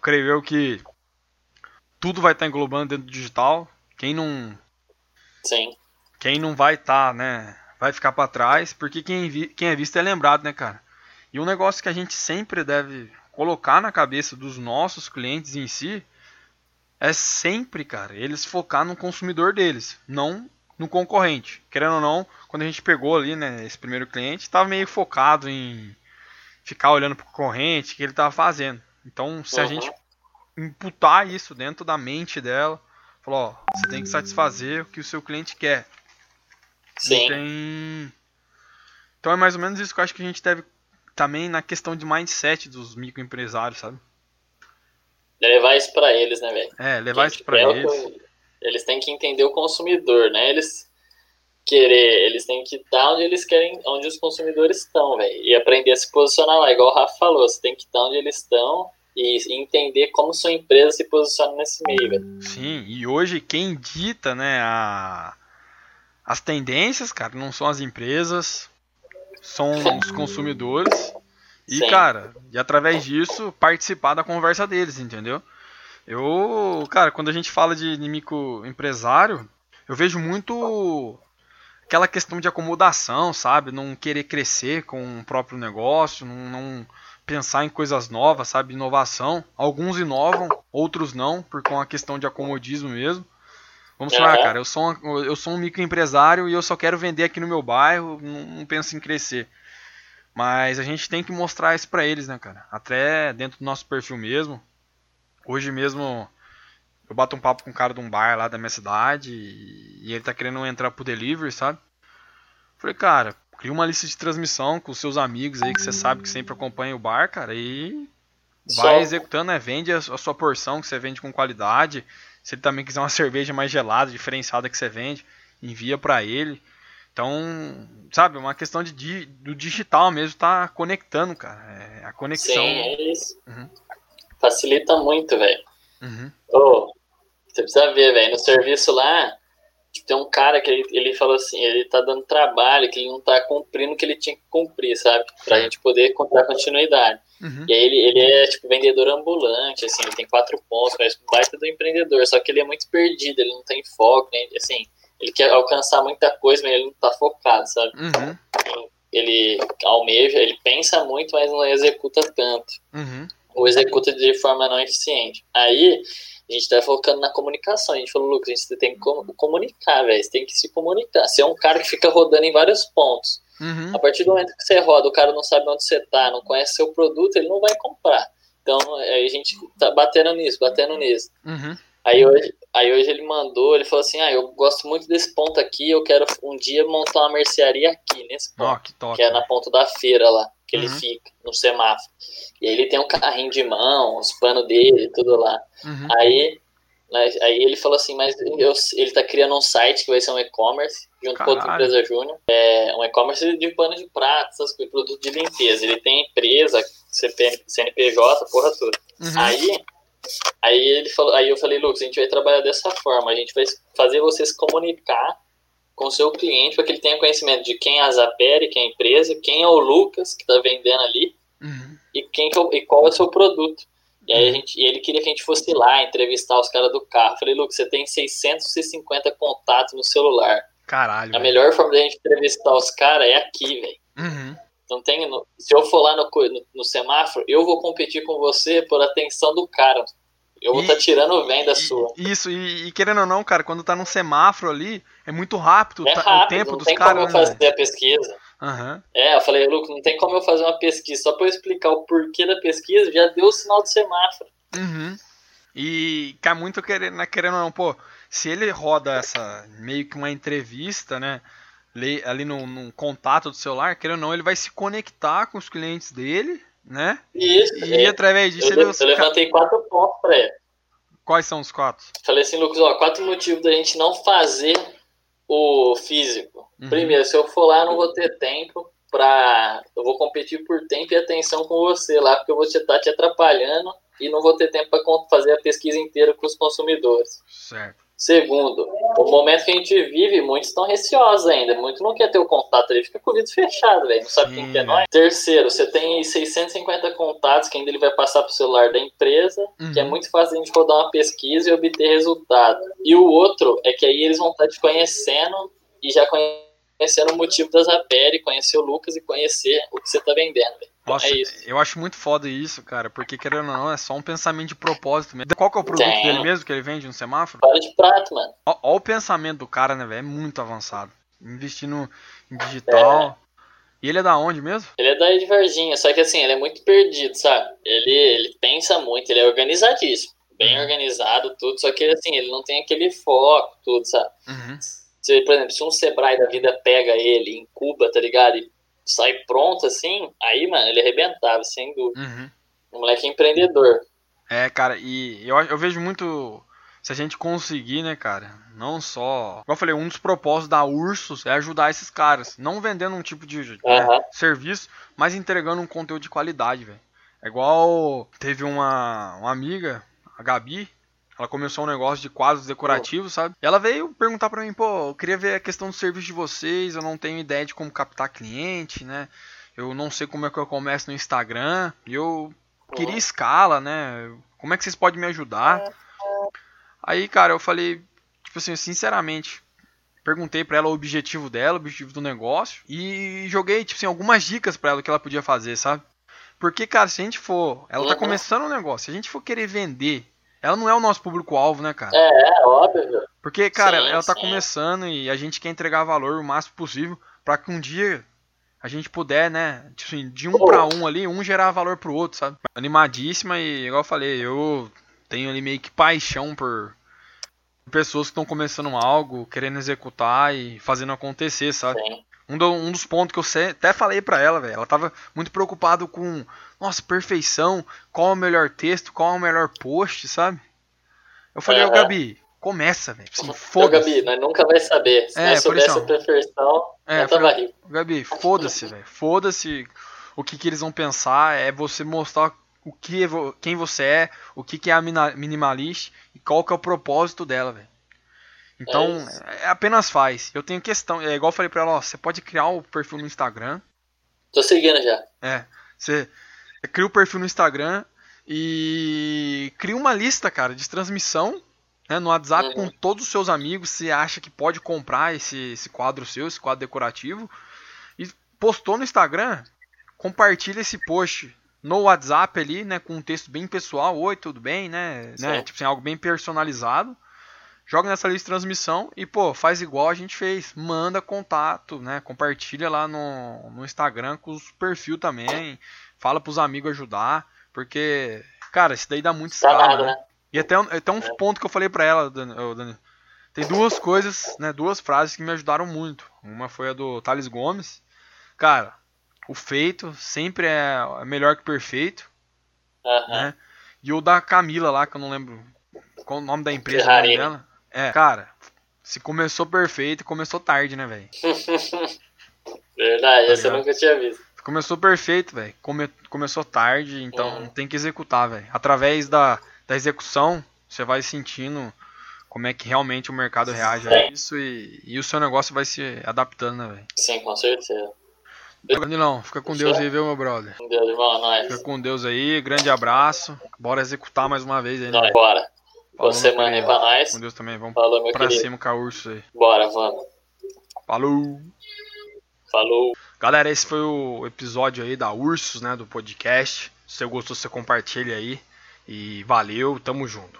creio eu que tudo vai estar englobando dentro do digital. Quem não. Sim. Quem não vai estar, né? Vai ficar para trás, porque quem, vi, quem é visto é lembrado, né, cara? E um negócio que a gente sempre deve colocar na cabeça dos nossos clientes em si é sempre, cara, eles focar no consumidor deles, não no concorrente. Querendo ou não, quando a gente pegou ali, né, esse primeiro cliente, estava meio focado em ficar olhando para o concorrente, o que ele estava fazendo. Então, se uhum. a gente imputar isso dentro da mente dela, falou, ó, você tem que satisfazer o que o seu cliente quer. Sim. Tem... Então é mais ou menos isso que eu acho que a gente deve também na questão de mindset dos microempresários, sabe? Levar isso para eles, né, velho? É, levar isso para eles. Eles têm que entender o consumidor, né? Eles querer, eles têm que estar onde eles querem, onde os consumidores estão, velho. E aprender a se posicionar lá, igual o Rafa falou, você tem que estar onde eles estão e entender como sua empresa se posiciona nesse meio, velho. Sim, e hoje quem dita, né, a, as tendências, cara, não são as empresas, são os consumidores. E, Sim. cara, e através disso participar da conversa deles, entendeu? Eu, cara, quando a gente fala de inimigo empresário, eu vejo muito aquela questão de acomodação, sabe? Não querer crescer com o próprio negócio, não, não pensar em coisas novas, sabe? Inovação. Alguns inovam, outros não, por com a questão de acomodismo mesmo. Vamos falar, cara, eu sou, um, eu sou um microempresário e eu só quero vender aqui no meu bairro, não, não penso em crescer. Mas a gente tem que mostrar isso pra eles, né, cara? Até dentro do nosso perfil mesmo. Hoje mesmo eu bato um papo com um cara de um bar lá da minha cidade e ele tá querendo entrar pro delivery, sabe? Falei, cara, cria uma lista de transmissão com seus amigos aí que você sabe que sempre acompanha o bar, cara, e vai Só... executando, né? Vende a sua porção que você vende com qualidade. Se ele também quiser uma cerveja mais gelada, diferenciada que você vende, envia para ele. Então, sabe, uma questão de, do digital mesmo tá conectando, cara. É a conexão. Sim, é. Uhum. Facilita muito, velho. Uhum. Oh, você precisa ver, velho. No serviço lá, tem um cara que ele, ele falou assim, ele tá dando trabalho, que ele não tá cumprindo o que ele tinha que cumprir, sabe? Pra gente poder contar continuidade. Uhum. E aí ele, ele é, tipo, vendedor ambulante, assim, ele tem quatro pontos, mas baita do empreendedor, só que ele é muito perdido, ele não tem foco, né? assim, ele quer alcançar muita coisa, mas ele não tá focado, sabe? Uhum. Ele almeja, ele pensa muito, mas não executa tanto. Uhum. Ou executa de forma não eficiente. Aí, a gente tá focando na comunicação. A gente falou, Lucas, a gente tem que comunicar, velho. Você tem que se comunicar. Você é um cara que fica rodando em vários pontos. Uhum. A partir do momento que você roda, o cara não sabe onde você tá, não conhece seu produto, ele não vai comprar. Então, aí a gente tá batendo nisso, batendo nisso. Uhum. Aí hoje, aí hoje ele mandou, ele falou assim, ah, eu gosto muito desse ponto aqui, eu quero um dia montar uma mercearia aqui, nesse ponto, oh, que, top, que é na ponta da feira lá, que uhum. ele fica, no semáforo. E aí ele tem um carrinho de mão, os panos dele, tudo lá. Uhum. Aí, aí ele falou assim, mas eu, ele tá criando um site que vai ser um e-commerce, junto Caralho. com outra empresa júnior. É um e-commerce de pano de prato, essas coisas, produto de limpeza. Ele tem empresa, CPN, CNPJ, porra toda. Uhum. Aí, aí ele falou, aí eu falei, Lucas, a gente vai trabalhar dessa forma, a gente vai fazer você se comunicar com o seu cliente para que ele tenha conhecimento de quem é a Zaperi, quem é a empresa, quem é o Lucas que está vendendo ali uhum. e, quem que, e qual é o seu produto. E aí a gente, ele queria que a gente fosse lá entrevistar os caras do carro. Eu falei, Lucas, você tem 650 contatos no celular. Caralho. A véio. melhor forma de a gente entrevistar os caras é aqui, velho. Uhum. Não tem, se eu for lá no, no, no, semáforo, eu vou competir com você por atenção do cara. Eu vou estar tá tirando venda sua. Isso, e, e, querendo ou não, cara, quando tá no semáforo ali, é muito rápido, é rápido o tempo dos caras. Não tem como eu fazer né? a pesquisa. Uhum. É, eu falei, Lucas, não tem como eu fazer uma pesquisa. Só pra eu explicar o porquê da pesquisa, já deu o sinal do semáforo. Uhum. E cai muito querendo, né, querendo ou não, pô, se ele roda essa meio que uma entrevista, né? Ali no, no contato do celular, querendo ou não, ele vai se conectar com os clientes dele, né? Isso. E é. através disso eu, ele. Eu levantei quatro pontos pra ele. Quais são os quatro? Falei assim, Lucas, ó, quatro motivos da gente não fazer o físico. Uhum. Primeiro, se eu for lá, eu não vou ter tempo pra. Eu vou competir por tempo e atenção com você lá, porque eu vou estar te, tá te atrapalhando e não vou ter tempo para fazer a pesquisa inteira com os consumidores. Certo. Segundo, o momento que a gente vive, muitos estão receosos ainda. Muito não quer ter o contato, ele fica com o vidro fechado, velho. Não sabe Sim, quem que é nós. Terceiro, você tem 650 contatos que ainda ele vai passar pro celular da empresa, uhum. que é uhum. muito fácil a gente rodar uma pesquisa e obter resultado. E o outro é que aí eles vão estar te conhecendo e já conhecendo o motivo das APL, conhecer o Lucas e conhecer o que você tá vendendo, velho. Nossa, é eu acho muito foda isso, cara, porque querendo ou não, é só um pensamento de propósito mesmo. Qual que é o produto Tem. dele mesmo que ele vende no semáforo? Para de prato, mano. Ó, ó, o pensamento do cara, né, velho? É muito avançado. Investindo em digital. É. E ele é da onde mesmo? Ele é daí de Varginha, só que assim, ele é muito perdido, sabe? Ele, ele pensa muito, ele é organizadíssimo. Bem uhum. organizado, tudo, só que assim, ele não tem aquele foco, tudo, sabe? Uhum. Se, por exemplo, se um Sebrae da vida pega ele, incuba, tá ligado? E sai pronto assim, aí, mano, ele arrebentava, sem dúvida. Uhum. Um moleque empreendedor. É, cara, e eu, eu vejo muito. Se a gente conseguir, né, cara? Não só. Como eu falei, um dos propósitos da Ursus é ajudar esses caras. Não vendendo um tipo de né, serviço, mas entregando um conteúdo de qualidade, velho. É igual. Teve uma, uma amiga, a Gabi, ela começou um negócio de quadros decorativos, sabe? E ela veio perguntar para mim, pô, eu queria ver a questão do serviço de vocês, eu não tenho ideia de como captar cliente, né? Eu não sei como é que eu começo no Instagram, e eu queria escala, né? Como é que vocês podem me ajudar? Aí, cara, eu falei, tipo assim, sinceramente, perguntei para ela o objetivo dela, o objetivo do negócio e joguei, tipo assim, algumas dicas para ela que ela podia fazer, sabe? Porque, cara, se a gente for, ela tá uhum. começando um negócio, se a gente for querer vender ela não é o nosso público-alvo, né, cara? É, é óbvio. Porque, cara, sim, ela tá sim. começando e a gente quer entregar valor o máximo possível para que um dia a gente puder, né, tipo assim, de um para um ali, um gerar valor pro outro, sabe? Animadíssima e, igual eu falei, eu tenho ali meio que paixão por pessoas que estão começando algo, querendo executar e fazendo acontecer, sabe? Sim. Um, do, um dos pontos que eu até falei para ela, velho, ela tava muito preocupado com nossa, perfeição, qual é o melhor texto, qual é o melhor post, sabe? Eu falei, ô é, Gabi, começa, velho. Assim, foda-se. Gabi, nós nunca vai saber. Se é, nós soubesse a perfeição, é, tava rico. Gabi, foda-se, velho. Foda-se o que, que eles vão pensar. É você mostrar o que, quem você é, o que, que é a minimalista e qual que é o propósito dela, velho. Então, é, é, apenas faz. Eu tenho questão, é igual eu falei pra ela, ó, você pode criar o perfil no Instagram. Tô seguindo já. É. Você, cria o perfil no Instagram e cria uma lista, cara, de transmissão né, no WhatsApp uhum. com todos os seus amigos. Você acha que pode comprar esse, esse quadro seu, esse quadro decorativo. E postou no Instagram, compartilha esse post no WhatsApp ali, né, com um texto bem pessoal, oi, tudo bem, né, né tipo assim, algo bem personalizado. Joga nessa lista de transmissão e, pô, faz igual a gente fez. Manda contato, né? Compartilha lá no, no Instagram com os perfil também fala pros amigos ajudar, porque, cara, isso daí dá muito escala, né? né? E até, até um é. ponto que eu falei pra ela, Dani, tem duas coisas, né, duas frases que me ajudaram muito. Uma foi a do Thales Gomes. Cara, o feito sempre é, é melhor que perfeito. Uhum. Né? E o da Camila lá, que eu não lembro qual o nome da empresa dela. É, cara, se começou perfeito, começou tarde, né, velho? Verdade, tá essa eu nunca tinha visto. Começou perfeito, velho. Come, começou tarde, então uhum. tem que executar, velho. Através da, da execução, você vai sentindo como é que realmente o mercado reage Sim. a isso e, e o seu negócio vai se adaptando, né, velho? Sim, com certeza. Danilão, fica com Deus aí, viu, meu brother? Com Deus, irmão, nós. Fica com Deus aí, grande abraço. Bora executar mais uma vez aí, né? bora. Boa semana aí pra nós. Com Deus também, vamos Falou, pra querido. cima com a urso aí. Bora, vamos. Falou! Falou! Galera, esse foi o episódio aí da Ursos, né, do podcast. Se você gostou, você compartilha aí. E valeu, tamo junto.